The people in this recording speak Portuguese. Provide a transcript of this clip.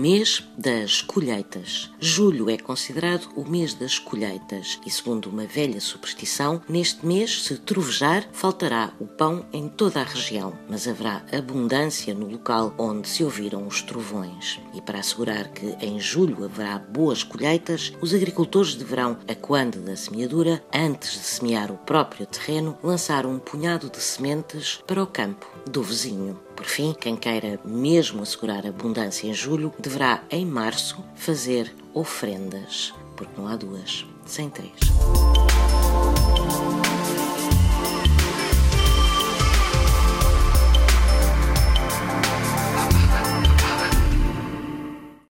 mês das colheitas. Julho é considerado o mês das colheitas e, segundo uma velha superstição, neste mês, se trovejar, faltará o pão em toda a região, mas haverá abundância no local onde se ouviram os trovões. E para assegurar que em julho haverá boas colheitas, os agricultores deverão, a quando da semeadura, antes de semear o próprio terreno, lançar um punhado de sementes para o campo do vizinho. Por fim, quem queira mesmo assegurar abundância em julho, deverá em março fazer ofrendas, porque não há duas sem três.